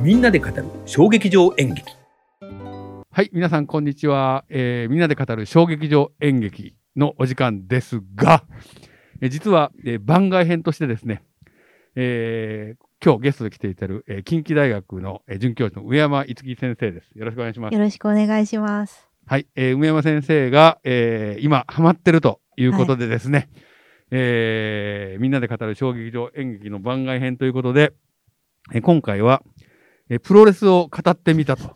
みんなで語る衝撃場演劇はい、皆さん、こんにちは。えーみんなで語る小劇場演劇のお時間ですが、えー実は、えー番外編としてですね、えー今日ゲストで来ていただる、えー近畿大学の、えー准教授の上山いつき先生です。よろしくお願いします。よろしくお願いします。はい、えー梅山先生が、えー今、ハマってるということでですね、えーみんなで語る小劇場演劇の番外編ということで、えー今回は、えープロレスを語ってみたと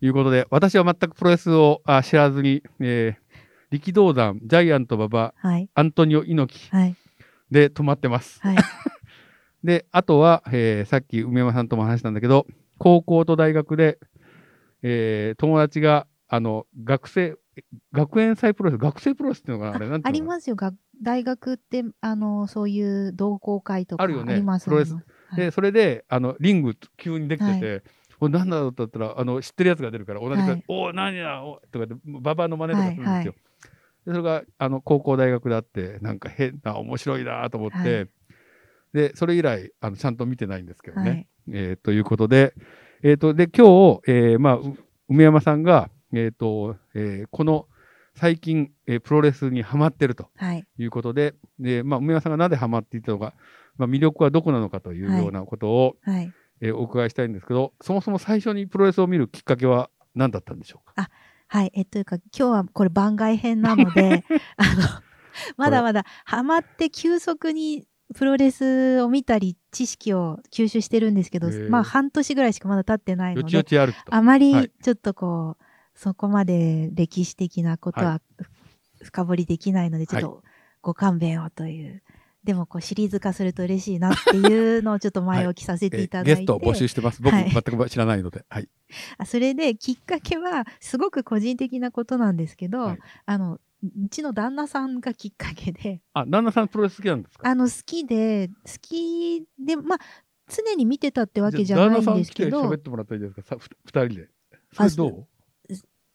いうことで、私は全くプロレスをあ知らずに、えー力道山、ジャイアント馬場、はい。アントニオ猪木はい。で止まってます。はい。で、あとは、えーさっき梅山さんとも話したんだけど、高校と大学で、えー友達が、あの、学生、学園祭プロレス、学生プロレスっていうのかなあれ、なんてありますよ。が大学って、あの、そういう同好会とかありますプロレスありますで、それで、あの、リング急にできてて、これ何だろうって言ったら、あの、知ってるやつが出るから、同じく、はいおお、何だおとかって、ババアの真似とかするんですよ。はいはいでそれが、あの、高校大学であって、なんか変な、面白いなと思って、はいで、それ以来、あの、ちゃんと見てないんですけどね。はいえーということで、えっ、と、で、今日、えーまあ、う梅山さんが、えっ、と、えーこの、最近、えープロレスにハマってるとはい。いうことで、で、まあ、梅山さんがなぜハマっていったのか、まあ、魅力はどこなのかというようなことを、はい。えーお伺いしたいんですけど、そもそも最初にプロレスを見るきっかけは何だったんでしょうか？はい。え、というか、今日はこれ番外編なので、あの、まだまだハマって急速にプロレスを見たり、知識を吸収してるんですけどまあ半年ぐらいしかまだ経ってないよので。あまりはいちょっとこう、そこまで歴史的なことはふ深掘りできないので、ちょっとご勘弁をという。でもこうシリーズ化すると嬉しいなっていうのをちょっと前置きさせていただいて。えーゲストを募集してます。僕、はい全く知らないので。はい。あそれできっかけはすごく個人的なことなんですけど、はいあのうちの旦那さんがきっかけであ、旦那さんプロレス好きなんですか？あの好きで好きでまあ常に見てたってわけじゃないんですけど旦那さん来て喋ってもらったらいいですか？さふ二人で。それどう？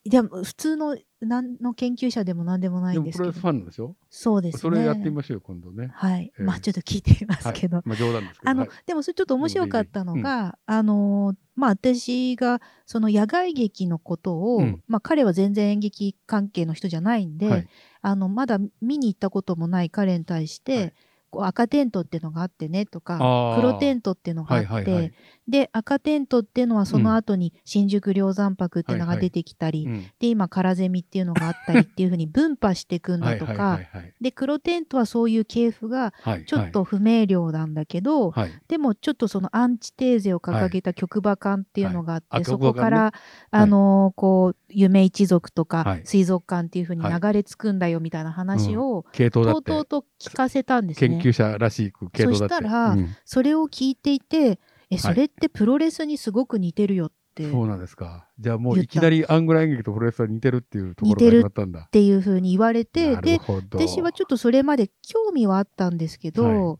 でも普通の何の研究者でも何でもないでんですけど。もプロレスファンなんでしょそうですね。それやってみましょうよ、今度ね。はい、えーまあちょっと聞いてみますけど、はい、まあ冗談ですけど。あの、はい。でもそれちょっと面白かったのが、あのまあ私がその野外劇のことを、うん。まあ彼は全然演劇関係の人じゃないんで、はい。あのまだ見に行ったこともない彼に対して、はいこう赤テントっていうのがあってねとか黒テントっていうのがあって、はいはいはい。で赤テントっていうのはその後に新宿梁山泊っていうのが出てきたり、うん。で今空ゼミっていうのがあったりっていうふうに分派していくんだとか、はいはいはいはい。で黒テントはそういう系譜がはいちょっと不明瞭なんだけど、はい。でもちょっとそのアンチテーゼを掲げた局馬館っていうのがあって、はい。あそこから、あのーこう夢一族とか、はい。水族館っていうふうに流れ着くんだよみたいな話を、系統だとうとうと聞かせたんですね。者らしく系統だって。そしたらうん。それを聞いていてえそれってプロレスにすごく似てるよって、っそうなんですか。じゃあもういきなりアングラ演劇とプロレスは似てるっていうところから始まったんだ。ていうふうに言われてで私はちょっとそれまで興味はあったんですけど、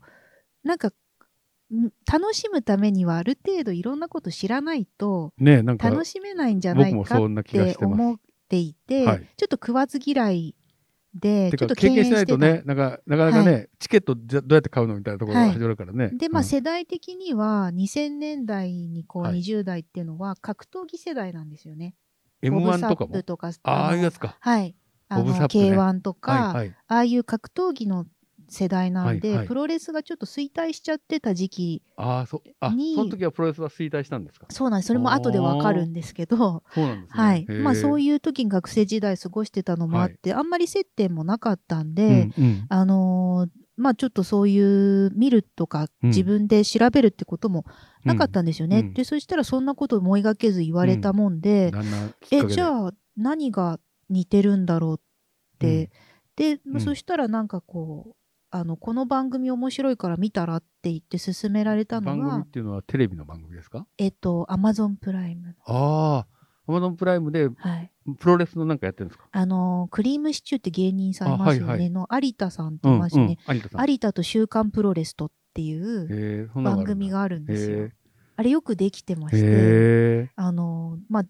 なんかん楽しむためにはある程度いろんなこと知らないとねなんか楽しめないんじゃないかって思っていて、はい。ちょっと食わず嫌いでてちょっとか経験しないとねなんかなかなかね、チケットじゃどうやって買うのみたいなところが始まるからね、でまあ、うん。世代的には2000年代にこうはい。20代っていうのは格闘技世代なんですよね。M1 とかも？とかああいうのやつか。はい。あのね。K1 とか、はいはい。ああいう格闘技の世代なんで、はいはい。プロレスがちょっと衰退しちゃってた時期ああそあにその時はプロレスは衰退したんですか？そうなんです。それも後でわかるんですけど、そうなんですね。はい。まあ、そういいう時に学生時代過ごしてたのもあって、あんまり接点もなかったんで、うんうん。あのーまあちょっとそういう見るとかうん。自分で調べるってこともなかったんですよね。うんでそしたらそんなこと思いがけず言われたもんで、なん。えで？じゃあ何が似てるんだろうって、で、うん。そしたらなんかこうあのこの番組面白いから見たらって言って勧められたの番組がっていうのはテレビの番組ですか？えっとアマゾンプライムああアマゾンプライムではい。プロレスのなんかやってるんですか？あのークリームシチューって芸人さんいますよね、あはいはい。の有田さんっていますよね、うんうん、有田さん。有田と週刊プロレスとっていう番組があるんですよ。へあれよくできてまーしてへあのまあく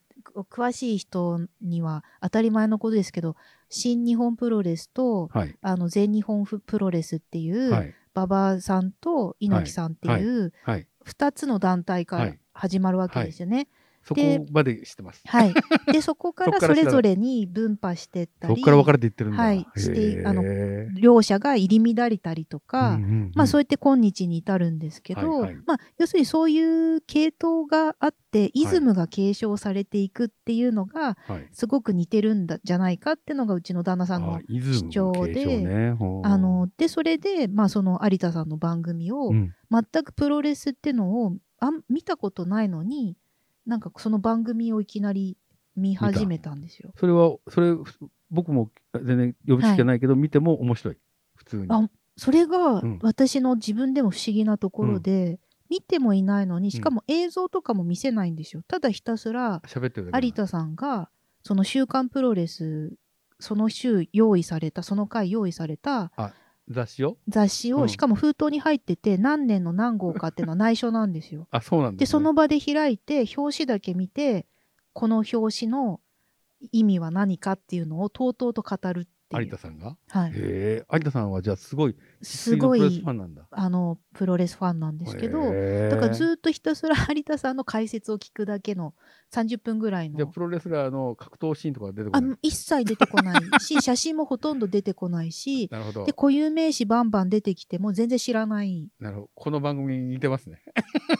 詳しい人には当たり前のことですけど新日本プロレスとーはい。あの全日本プロレスっていう、はい。馬場さんと猪木さんっていうはい。2つの団体からはい。始まるわけですよね。そこまで知ってます。はい。で、そこから それぞれに分派してったり、そこから分かれていってるんだ。はい。してあのへ両者が入り乱れたりとーか、うんうんうんまあそうやって今日に至るんですけど、はいはい。まあ要するにそういう系統があって、イズムが継承されていくっていうのが、はい。すごく似てるんだじゃないかっていうのがうちの旦那さんの主張で、あの、で、それで、まあその有田さんの番組を、うん。全くプロレスってのをあん見たことないのに、なんかその番組をいきなり見始めたんですよ。それは、それ、僕も全然予備知識がないけど、見ても面白い。普通に。あそれがうん私の自分でも不思議なところで、見てもいないのに、しかも映像とかも見せないんですよ。ただひたすら。有田さんが、その週刊プロレス、その週用意された、その回用意された雑誌を？雑誌を、うんしかも封筒に入ってて、何年の何号かっていうのは内緒なんですよ。あ、そうなんで、です、ね。その場で開いて、表紙だけ見て、この表紙の意味は何かっていうのをとうとうと語るっていう。有田さんが？はい。へえ、有田さんはじゃあすごい、すごい。あのプロレスファンなんですけど、だからずっとひたすら有田さんの解説を聞くだけの30分ぐらいじゃあのプロレスラーの格闘シーンとか出てこない一切出てこない し写真もほとんど出てこないしなるほどで。固有名詞バンバン出てきても全然知らないなるほど。この番組に似てますね。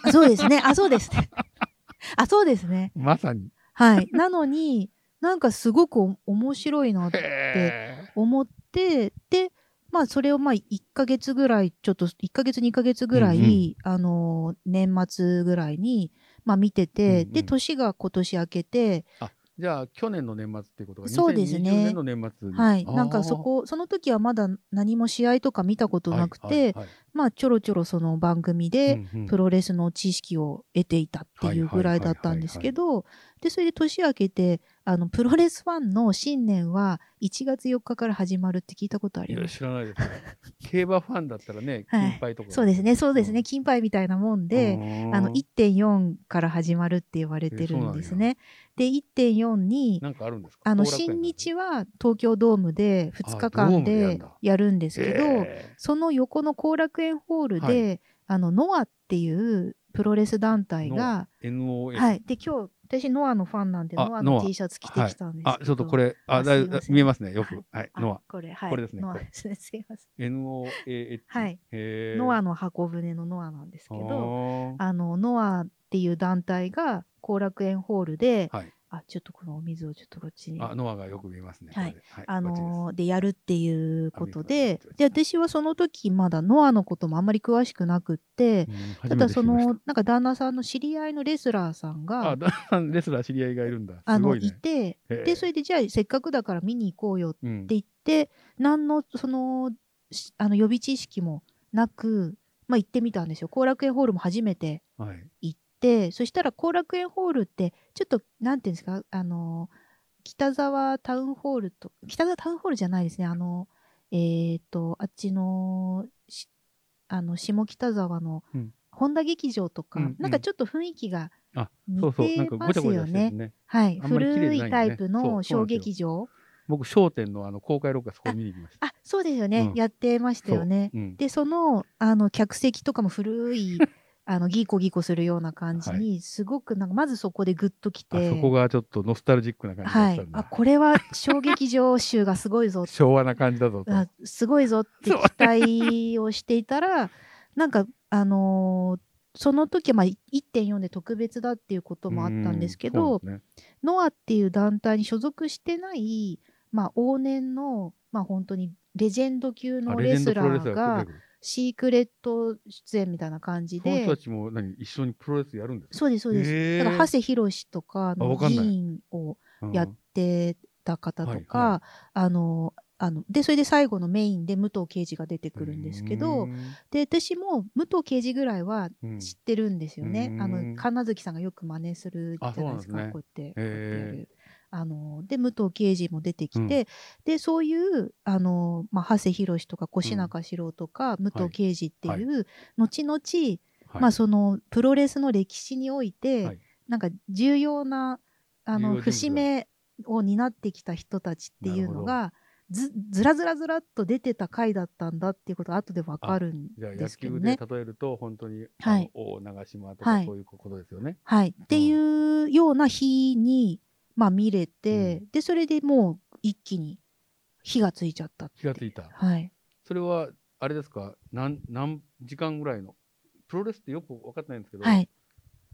あそうですねあそうですねあそうですねまさに。はいなのになんかすごくお面白いなってへ思ってでまあそれをまあ1ヶ月ぐらいちょっと1ヶ月2ヶ月ぐらい、うんうん。あの年末ぐらいにまあ見てて、うんうん。で年が今年明けてーじゃあ去年の年末っていうことがそうですね。2020年の年末に。はい。なんかそこその時はまだ何も試合とか見たことなくて、はいはいはいまあちょろちょろその番組でプロレスの知識を得ていたっていうぐらいだったんですけどでそれで年明けてあのプロレスファンの新年は1月4日から始まるって聞いたことあります。知らないですね。競馬ファンだったらね、はい。金牌とか。そうですねそうですね。ん。金牌みたいなもんで、あの1.4から始まるって言われてるんですね。で1.4になんかあるんですか？あの新日は東京ドームで2日間でやるんですけど、へその横の後楽園ホールで、あのノアっていうプロレス団体が。はい、で今日私ノアのファンなんであノアの T シャツ着てきたんですけど、あ、ちょっとこれ、あ、あだ見えますね、よく。はい、あノア。これはい。これですねノア。ですねすいません。NOAH。はい。へー。ノアの箱舟のノアなんですけどどあのノアっていう団体が後楽園ホールで、はい。あちょっとこのお水をちょっとこっちにあ、ノアがよく見えますね。はい。はいあのーでやるっていうことあで見で私はその時まだノアのこともあんまり詳しくなくって、うんただそのなんか旦那さんの知り合いのレスラーさんたあ、がだんだんレスラー知り合いがいるんだ。あのい。てでそれでじゃあせっかくだから見に行こうよってうん言って何のそのしあの予備知識もなく、まあ、行ってみたんですよ後楽園ホールも初めてはい。行ってそしたら後楽園ホールってちょっとなんていうんですか？あの北沢タウンホールと北沢タウンホールじゃないですね。あのえっ、とあっちのしあの下北沢のうん。本田劇場とか、うんうん。なんかちょっと雰囲気があ、似てかますよね。ね。はい、古いタイプの小劇場。僕、商店のあの公開録画そこ見に行きました。あそうですよね、うん。やってましたよね。でそのあの客席とかも古いあのギコギコするような感じに、すごくなんかまずそこでグッときあてそこがちょっとノスタルジックな感じだはいったん、だ。あこれは小劇場集がすごいぞ 昭和な感じだぞすごいぞって期待をしていたらなんかあのーその時はまあ1.4で特別だっていうこともあったんですけど、ね。ノアっていう団体に所属してない、まあ、往年の、まあ、本当にレジェンド級あのレスラーがシークレット出演みたいな感じで。その人たちも何一緒にプロレスやるんですか？そうですそうです、へー。だから長谷博とかあの議員をうん。やってた方とか、はいはあのあのでそれで最後のメインで武藤刑事が出てくるんですけど、うん。で私も武藤刑事ぐらいはうん。知ってるんですよね。うんあの神奈月さんがよく真似するじゃないですか。ね。こうやってやる。あので武藤刑事も出てきて、でそういうあの、まあ、長谷博とか越中史郎とか、武藤刑事ってい。う、後々、はい。まあ、そのプロレスの歴史において、はい。なんか重要なあの節目を担ってきた人たちっていうのがずずらずらずらっと出てた回だったんだっていうことが後でわかるんですけど球でね。例えると、本当に、はい。長島とはい。かそういうことですよね。はい。っていうような日に、まあ見れて、で、それでもう一気に火がついちゃったって。気がついた。はい。それは、あれですか、何、何時間ぐらいの、プロレスってよく分かってないんですけど、はい。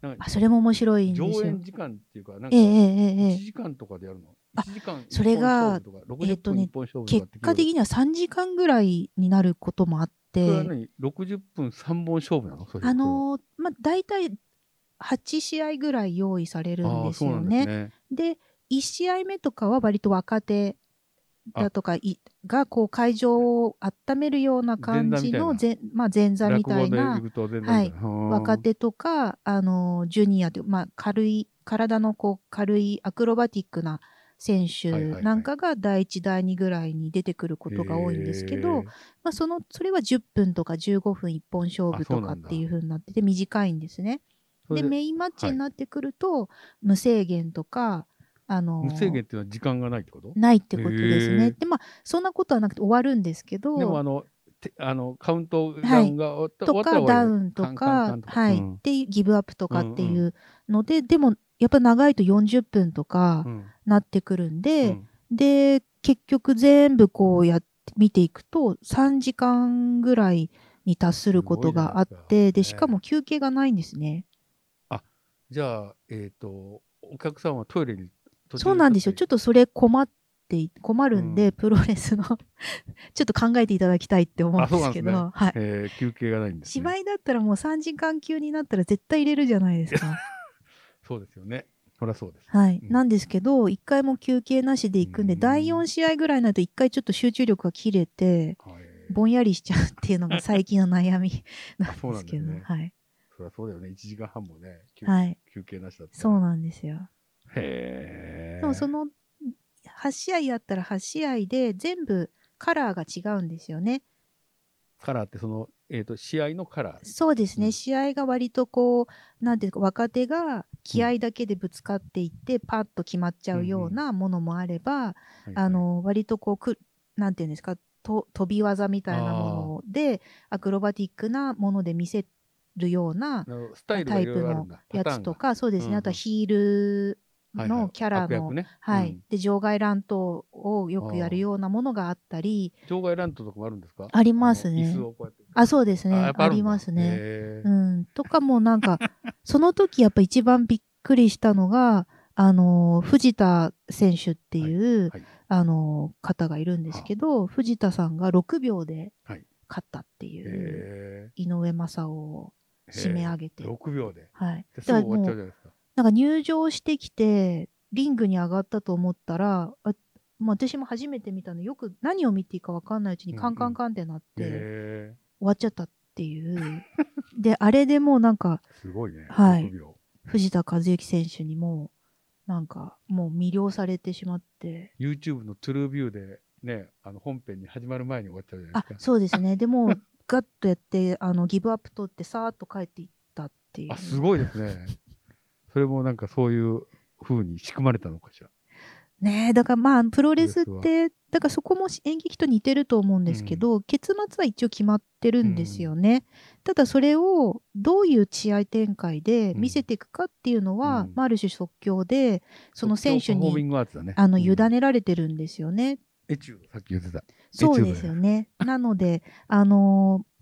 なんかあ、それも面白いんですよ上演。時間っていうか、なんか、ええええええ1時間とかでやるの？あ ?1 時間それが一本勝負とか、60えっとね結果的には3時間ぐらいになることもあっそれはて、何 ?60 分3本勝負なの？あのーまあ、大体8試合ぐらい用意されるんですよねす。ね。で1試合目とかは割と若手だとかいがこう会場を温めるような感じの前,、まあ、前座みたいなで行くと全然みたいな若手とか、あのジュニアという、まあ、軽い体のこう軽いアクロバティックな選手なんかが第1第2ぐらいに出てくることが多いんですけど、まあ、そのそれは10分とか15分一本勝負とかっていう風になってて短いんですね。ででメインマッチになってくると、無制限とかあの無制限っていうのは時間がないってこと？ないってことですへね。ー。でまあそんなことはなくて終わるんですけどでもあの、てあのカウントダウンが終わった,、とかダウンとかはい、うんってい。うギブアップとかってうん。いうので、でもやっぱ長いと40分とかうん。なってくるんで、うん。で結局全部こうやって見ていくと3時間ぐらいに達することがあってでしかも休憩がないんですね。じゃあ、えっ、と、お客さんはトイレにそうなんですよ。ちょっととそれ困ってい、困るんで、うんプロレスの ちょっと考えていただきたいって思うんですけど、はい。えー休憩がないんです、ね。芝居だったらもう3時間級になったら絶対入れるじゃないですか。そうですよね。そりゃそうです。はい。うんなんですけど、1回も休憩なしで行くんで、うん第4試合ぐらいになると1回ちょっと集中力が切れて、はいぼんやりしちゃうっていうのが最近の悩みなんですけど、はい。そりゃそうだよね。1時間半もね、休,、はい。休憩なしだったらそうなんですよ。へえ。でもその8試合やったら8試合で全部カラーが違うんですよね。カラーってその、えっ、と、試合のカラー。そうですね、うん試合が割とこう、なんていうか、若手が気合だけでぶつかっていって、パッと決まっちゃうようなものもあれば、はいあ、の割とこうく、なんていうんですか、と飛び技みたいなもので、アクロバティックなもので見せるようなタイプの。やつとか、そうですね、あとはヒールのキャラの。はい、うん。で場外乱闘をよくやるようなものがあったり、場外ラントとかもあるんですか？ありますね。あそうですね、ありますね。うん、とかもなんか、その時やっぱ一番びっくりしたのが、あの、藤田選手っていう、はいあの、方がいるんですけど、藤田さんが6秒ではい。勝ったっていう、へ井上正雄を締め上げて。6秒で。はい。ですぐ終わっちゃうじゃないですか。なんか入場してきて、リングに上がったと思ったら、あまあ、私も初めて見たのよく何を見ていいか分かんないうちにカンカンカンってなって、へ終わっちゃったっていう。で、あれでもうなんか、ーすごいね。はい6秒藤田和幸選手にも、なんか、もう魅了されてしまって。YouTube のトゥルービューでね、あの本編に始まる前に終わっちゃうじゃないあですか。そうですね。でも、ガッとやって、あの、ギブアップ取って、さーっと帰っていったっていう。あ、すごいですね。それもなんかそういう風に仕組まれたのかしら？ねえ、だからまあ、プロレスって、だからそこも演劇と似てると思うんですけど、結末は一応決まってるんですよね。ただそれをどういう試合展開で見せていくかっていうのは、うんまあ、ある種即興で、その選手に。あの、うん委ねられてるんですよね。エチュード、さっき言ってた。そうですよね。なので、あのー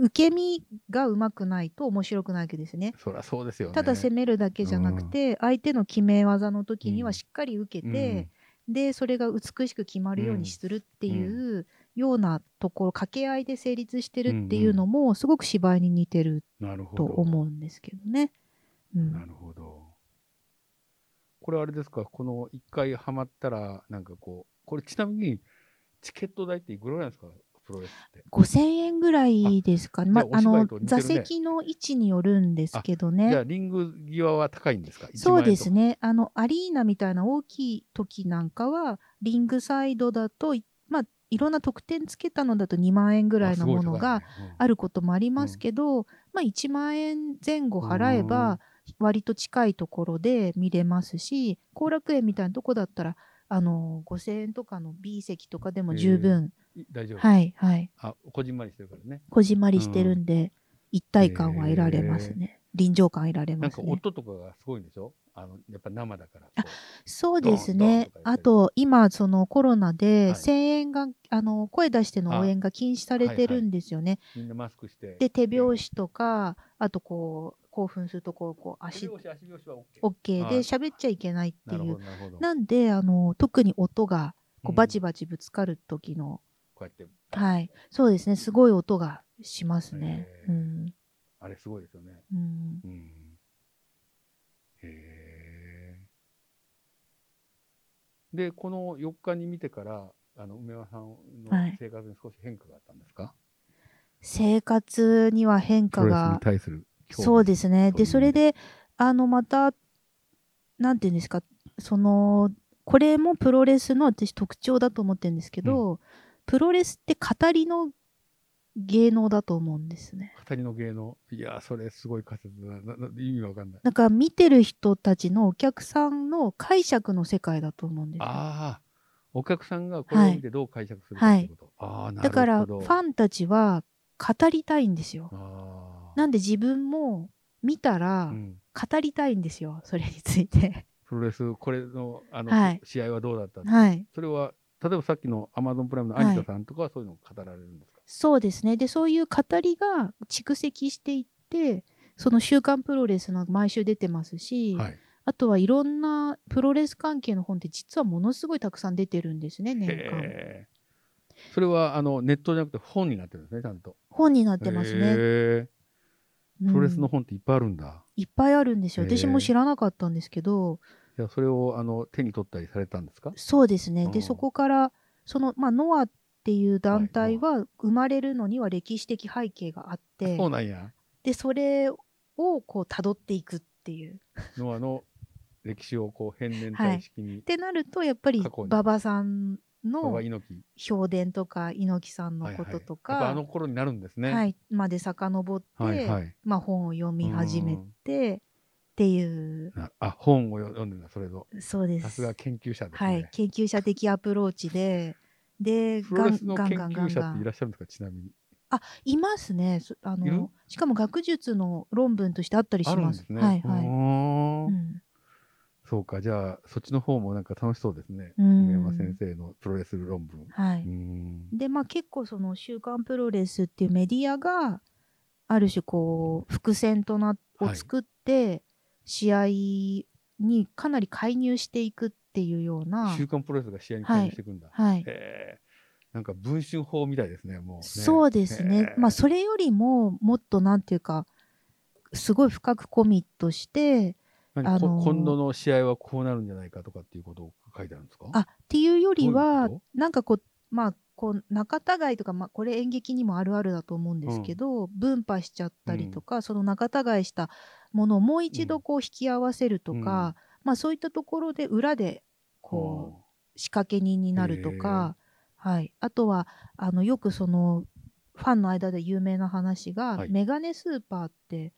受け身がうまくないと面白くないわけですね。そりゃそうですよね。ただ攻めるだけじゃなくて、相手の決め技の時にはしっかり受けて、で、それが美しく決まるようにするっていうようなところ、掛け合いで成立してるっていうのも、すごく芝居に似てるとど。思うんですけどね。うんなるほど。これあれですか、この一回ハマったら、なんかこう、これちなみに、チケット代っていくらぐらいなんですか、プロレスって。5000円ぐらいですかね。まじゃああ、あのお芝居と似てるね座席の位置によるんですけどじゃあ、ね。リング際は高いんですか？そうです。1万円ね。あの、アリーナみたいな大きい時なんかは、リングサイドだと、いまあ、いろんな特典つけたのだと2万円ぐぐらいのものが、あることもありますけど、まあ1万円前後払えば割と近いところで見れますし後楽園みたいなとこだったらあの、5000円とかの B 席とかでも十分、い大丈夫。はい、はい。あ、こじんまりしてるからね。こじんまりしてるんで、一体感は得られますね。臨場感得られなんかますね。音とかがすごいんでしょ？あの、やっぱ生だから。あこそうですねあと、今、そのコロナはでい声援が、あの、声出しての応援が禁止されてるんですよね。うみんなマスクして。で、手拍子とか、あとこう、興奮するとこう、こう、足足拍子、足拍子は OK。OK ではい喋っちゃいけないっていうなんで、あの、特に音が、こううんバチバチぶつかる時の、こうやって。はい。そうですね。すごい音がしますね。うん。あれすごいですよね。うん。うん。へえ。で、この4日に見てから、あの、梅山さんのはい生活に少し変化があったんですか、生活には変化プロレスにが、対するそうですね。で、それで、あの、また、なんていうんですか、その、これもプロレスの私特徴だと思ってるんですけど、プロレスって語りの芸能だと思うんですね。語りの芸能。いやー、それすごい仮説だな。な意味わかんない。なんか見てる人たちのお客さんの解釈の世界だと思うんですよ。ああ、お客さんがこれを見てどう解釈するかってこと。ああ、なるほど。だから、ファンたちは語りたいんですよ。なんで自分も見たらうん語りたいんですよ。それについて。プロレス、これの、あの、はい試合はどうだったはい。それは、例えばさっきのアマゾンプライムのアニタさんとかはそういうのを語られるんですか、そうですね。で、そういう語りが蓄積していって、その週刊プロレスの毎週出てますし、はい。あとはいろんなプロレス関係の本って実はものすごいたくさん出てるんですね、年間。それはあのネットじゃなくて本になってるんですね、ちゃんと。本になってますね。プロレスの本っていっぱいあるんだ。いっぱいあるんですよ。私も知らなかったんですけど、じゃあそれをあの手に取ったりされたんですか？そうですね。で、うんそこから、その、まあ、ノアっていう団体は生まれるのには歴史的背景があって、そうなんや。で、それをこう辿っていくっていう。ノアの歴史をこう変年体式にっ、てなると、やっぱり馬場さんの評伝とか猪木さんのこととはいはいあの頃になるんですね。はい、まで遡って、はいはいまあ、本を読み始めてっていう、なあ、本を読んでんだ、それぞ。そうです。さすが研究者ですね。はい、研究者的アプローチで、で、ガンガンガン究者っていガン。らっしゃるんですか、ちなみに。あ、いますね。そあの、しかも学術の論文としてあったりしま。すすね。はいはい。うんそうか、じゃあ、そっちの方もなんか楽しそうですね。うん梅山先生のプロレス論文。はい。で、まあ結構その週刊プロレスっていうメディアが、ある種こう、伏線とな、はいを作って、試合にかなり介入していくっていうような、週刊プロレスが試合に関与していくんだ。はい。へえ。なんか文春法みたいですね、もう、ね。そうですね。まあそれよりも、もっとなんていうか、すごい深くコミットして、何あの今度の試合はこうなるんじゃないかとかっていうことを書いてあるんですか？あ、っていうよりはなんかこう、まあ、こう、仲違いとか、まあ、これ演劇にもあるあるだと思うんですけど、分派しちゃったりとか、その仲違いしたものをもう一度こう引き合わせるとか、まあそういったところで裏で、こう、仕掛け人になるとか、はい。あとは、あの、よくその、ファンの間で有名な話が、はい。メガネスーパーって。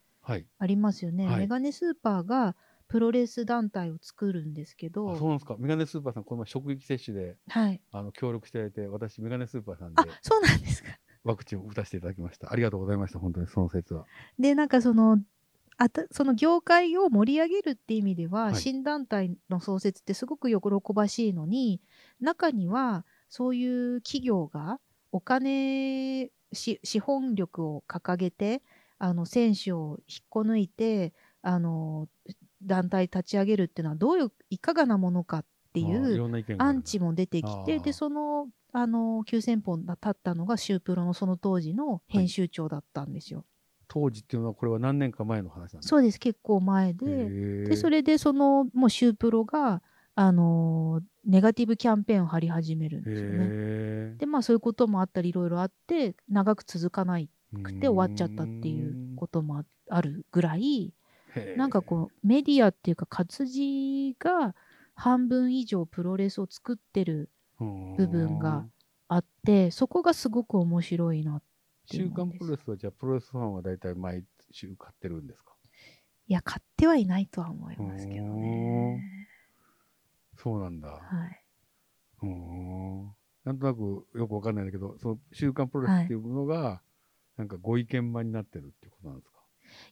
ありますよね。はい。メガネスーパーがプロレス団体を作るんですけあど、そうなんですか。メガネスーパーさん、この前職域接種ではい。あの協力していただいて、私、メガネスーパーさんあで、そうなんですか。ワクチンを打たせていただきました。ありがとうございました、本当にその説は。で、なんかその、あたその業界を盛り上げるって意味では、はい新団体の創設ってすごく喜ばしいのに、中にはそういう企業がお金、し資本力を掲げて、あの、選手を引っこ抜いて、あの、団体立ち上げるっていうのはどういう、いかがなものかっていうアンチも出てきて、で、その、あの、9000本が立ったのがシュープロのその当時の編集長だったんですよ。当時っていうのは、これは何年か前の話なんですか？そうです、結構前で。でで、それで、その、もうシュープロが、あのーネガティブキャンペーンを張り始めるんですよね。へで、まあそういうこともあったり、いろいろあって、長く続かなくて終わっちゃったっていうこともああるぐらい、なんかこう、メディアっていうか活字が半分以上プロレスを作ってる部分があって、そこがすごく面白いな。ていう週刊プロレスは、じゃあ、プロレスファンは大体毎週買ってるんですか？いや、買ってはいないとは思いますけどね。そうなんだ。はい。うーんなんとなくよくわかんないんだけど、その週刊プロレスっていうものが、なんかご意見番になってるっていうことなんですか？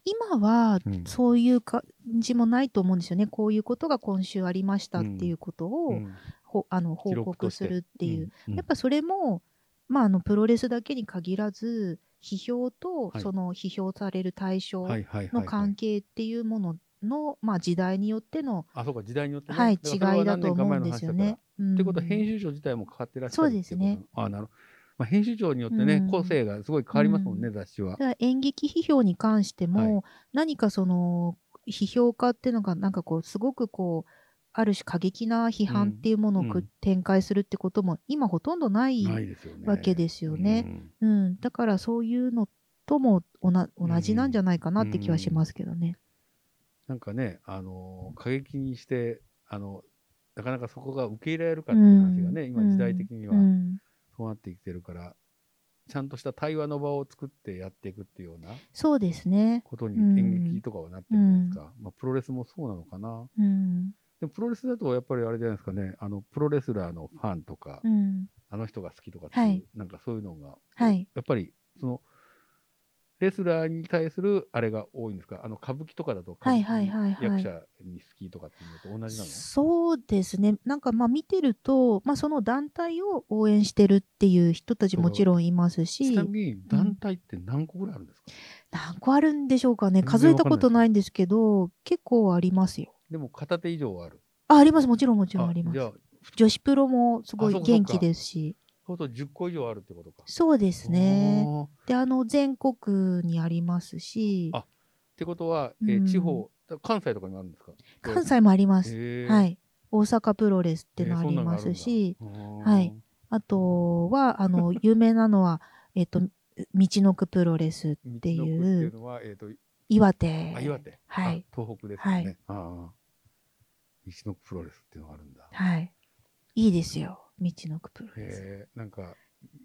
今はうん。そういう感じもないと思うんですよね。こういうことが今週ありましたっていうことを、うん。ほあの報告するっていう。うん。やっぱそれも、まあ、あのプロレスだけに限らず批評とはい。その批評される対象の関係っていうものの、まあ、時代によっての、あ、そうか、時代によってね。はい、違いだと思うんですよね。うん。ってことは編集長自体も変わってらっしゃるそうですね。あなるほど。まあ、編集長によってね、うん。個性がすごい変わりますもんね、う雑誌は。演劇批評に関しても、は何かその批評家っていうのがなんかこうすごくこうある種過激な批判っていうものをく、うん。展開するってことも今ほとんどないないですよね。わけですよね。うん。うん、だからそういうのともおな同じなんじゃないかなって気はしますけどね。なんかね、あのー過激にして、あの、なかなかそこが受け入れられるかっていう話がね、今時代的にはうんそうなってきてるから、ちゃんとした対話の場を作ってやっていくっていうようなそうですね。ことにうん演劇とかはなってるじゃないですか。まあ、プロレスもそうなのかな。うんでもプロレスだとやっぱりあれじゃないですかね、あの、プロレスラーのファンとか、うんあの人が好きとかっていう、はいなんかそういうのが、はいやっぱり、その、レスラーに対するあれが多いんですか？あの、歌舞伎とかだと、歌舞伎役者に好きとかっていうのと同じなの？そうですね。なんかまあ見てると、まあその団体を応援してるっていう人たちもちろんいますしちな、みに団体って何個ぐらいあるんですか、何個あるんでしょうかね。数えたことないんですけど、結構ありますよ。でも片手以上はある。あ、あります。もちろんもちろんあります女子プロもすごい元気ですし。そうすると10個以上あるってことか。そうですね。で、あの、全国にありますし、あてことは、えーうん地方、関西とかにもあるんですか？関西もあります。はい。大阪プロレスってのありますし、はいあとは、あの、有名なのは、えっと、道のくプロレスって道の区っていいうう、のは、えっ、と、岩手。あ、岩手。はいあ東北ですよね。はい。道の区プロレスっていうのがあるんだ。はい。いいですよ。道のくプロレス。なんか、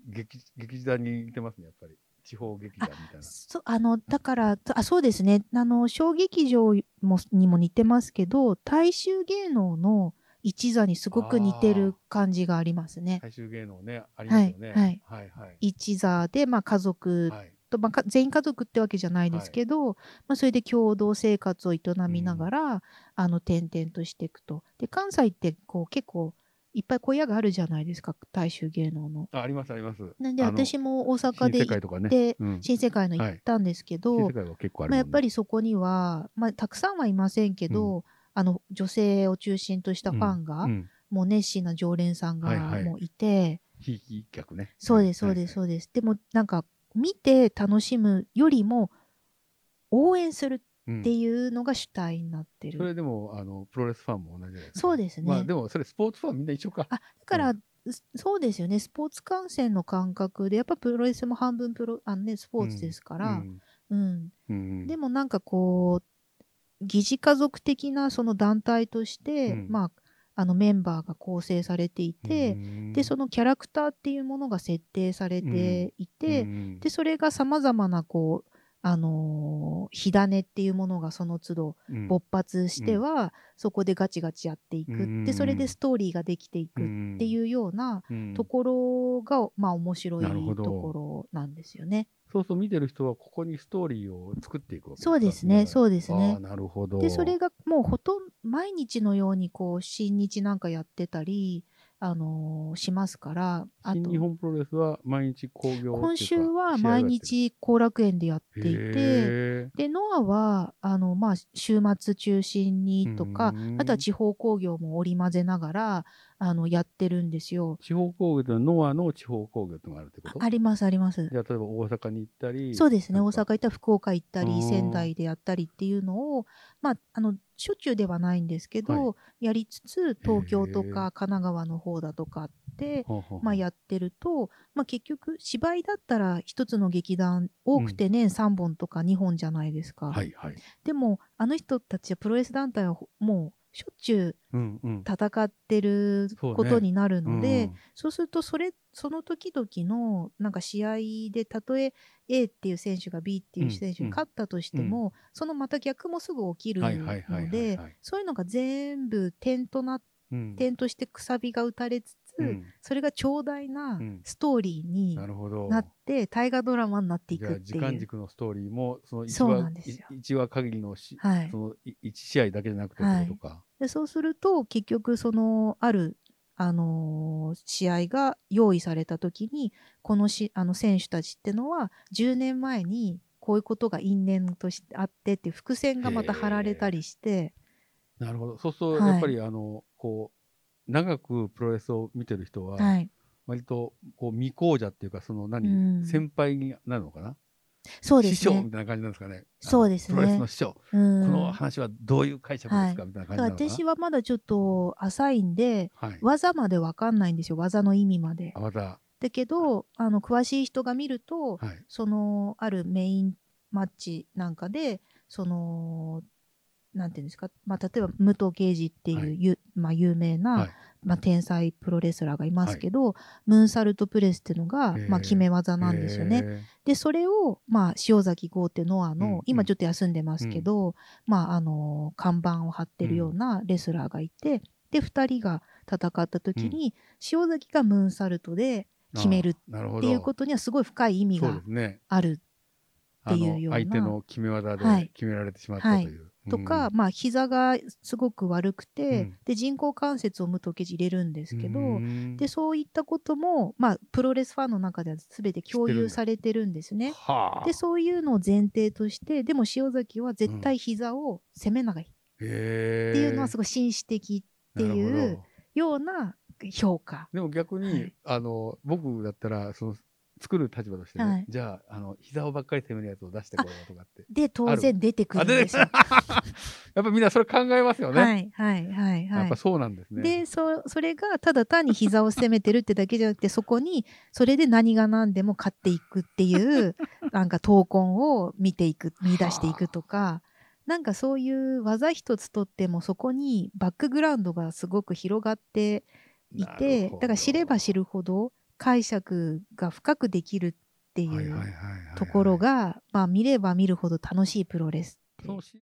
劇、劇団に似てますね、やっぱり。地方劇団みたいな。そあの、だから、あ、そうですね。あの、小劇場もにも似てますけど、大衆芸能の一座にすごく似てる感じがありますね。大衆芸能ね、ありますよね。はいはいはいはい。一座で、まあ、家族はい。と、まあか、全員家族ってわけじゃないですけど、まあ、それで共同生活を営みながら、あの転々としていくと。で関西ってこう結構いっぱい小屋があるじゃないですか大衆芸能の。あ、ありますあります。なんで私も大阪で新世行っ。て、うん。新世界の行ったんですけど、まあ、やっぱりそこには、まあ、たくさんはいませんけど、あの女性を中心としたファンが、うん。もう熱心な常連さんがもういて、ひいき客ね。そうですそうですそうです。でもなんか見て楽しむよりも応援するうんっていうのが主体になってる。それでも、あの、プロレスファンも同じですか。そうですね。まあ、でも、それスポーツファンみんな一緒か。あだから、すそうですよね。スポーツ観戦の感覚でやっぱプロレスも半分プロあの、ね、スポーツですから、うん。うん。うん。でもなんかこう疑似家族的なその団体として、うん。まあ、あのメンバーが構成されていて、でそのキャラクターっていうものが設定されていて、うんでそれがさまざまなこうあのー火種っていうものがその都度うん。勃発しては、そこでガチガチやっていく、うん。でそれでストーリーができていくっていうようなうん。ところが、まあ面白いところなんですよね。そうそう見てる人はここにストーリーを作っていくわけそうですね。そうですね。なるほど。でそれがもうほとんど毎日のようにこう新日なんかやってたり、あのーしますからあと新日本プロレスは毎日興行っていうか今週は毎日後楽園でやってるいてへでノアはあの、まあ、週末中心にとかうんあとは地方興行も織り交ぜながらあのやってるんですよ。ー地方興行というのはノアの地方興行ってのがあるってこと？ありますあります。じゃあ例えば大阪に行ったりそうですね。大阪行ったり福岡行ったり仙台でやったりっていうのを、まあ、あのしょっちゅうではないんですけど、はやりつつ東京とか神奈川の方だとかって、まあ、やってると、まあ、結局芝居だったら一つの劇団多くて年3本とか2本じゃないですか。はいはい。でもあの人たちはプロレス団体はもうしょっちゅううんうん。戦ってることになるので、うんそうするとそれその時々のなんか試合でたとえ A っていう選手が B っていう選手に勝ったとしても、そのまた逆もすぐ起きるのではいそういうのが全部点とな点としてくさびが打たれつつうん。それが長大なうん。ストーリーになって、大河ドラマになっていくっていう。間軸のストーリーもその一そうな話んですよ。い一話限りのし、はい。そのい一試合だけじゃなくてとか。でそうすると結局そのある、あのー試合が用意された時にこのしあの選手たちってのは10年前にこういうことが因縁としてあってっていう伏線がまた張られたりして。なるほど。そうするとはい。やっぱりあの、こう長くプロレスを見てる人は、はい割とこう未講者っていうかその何、うん先輩になるのかな？そうですね師匠みたいな感じなんですかね？そうですねプロレスの師匠、うんこの話はどういう解釈ですか、はいみたいな感じな。私はまだちょっと浅いんではい。技までわかんないんですよ技の意味まであまた、だけどあの詳しい人が見ると、はい。そのあるメインマッチなんかでそのなんていうんですか、まあ、例えば武藤敬司っていう、はい。ゆまあ、有名な、はい。まあ、天才プロレスラーがいますけど、ムーンサルトプレスっていうのが、まあ、決め技なんですよね。へでそれを、まあ、塩崎豪ってノアの、うん今ちょっと休んでますけど、まあ、あの看板を張ってるようなレスラーがいて、で2人が戦った時に、塩崎がムーンサルトでー決めるっていうことにはすごい深い意味が。あるっていうような。相手の決め技ではい。決められてしまったという。とか、まあ膝がすごく悪くて、うん。で人工関節を武藤敬司入れるんですけど、うん。でそういったことも、まあ、プロレスファンの中では全て共有されてるんですね。はあ。でそういうのを前提としてでも塩崎は絶対膝を攻めないっへていうのはすごい紳士的っていうような評価。でも逆に、はい。あの僕だったらその作る立場としてね、はい。じゃああの膝をばっかり攻めるやつを出してこようとかって。で当然出てくるんですよ。やっぱみんなそれ考えますよね、はいはいはいはい。やっぱ。そうなんですね。でそそれがただ単に膝を攻めてるってだけじゃなくてそこにそれで何が何でも勝っていくっていう なんか闘魂を見ていく見出していくとかなんかそういう技一つとってもそこにバックグラウンドがすごく広がっていてだから知れば知るほど解釈が深くできるっていうところが、まあ、見れば見るほど楽しいプロレスって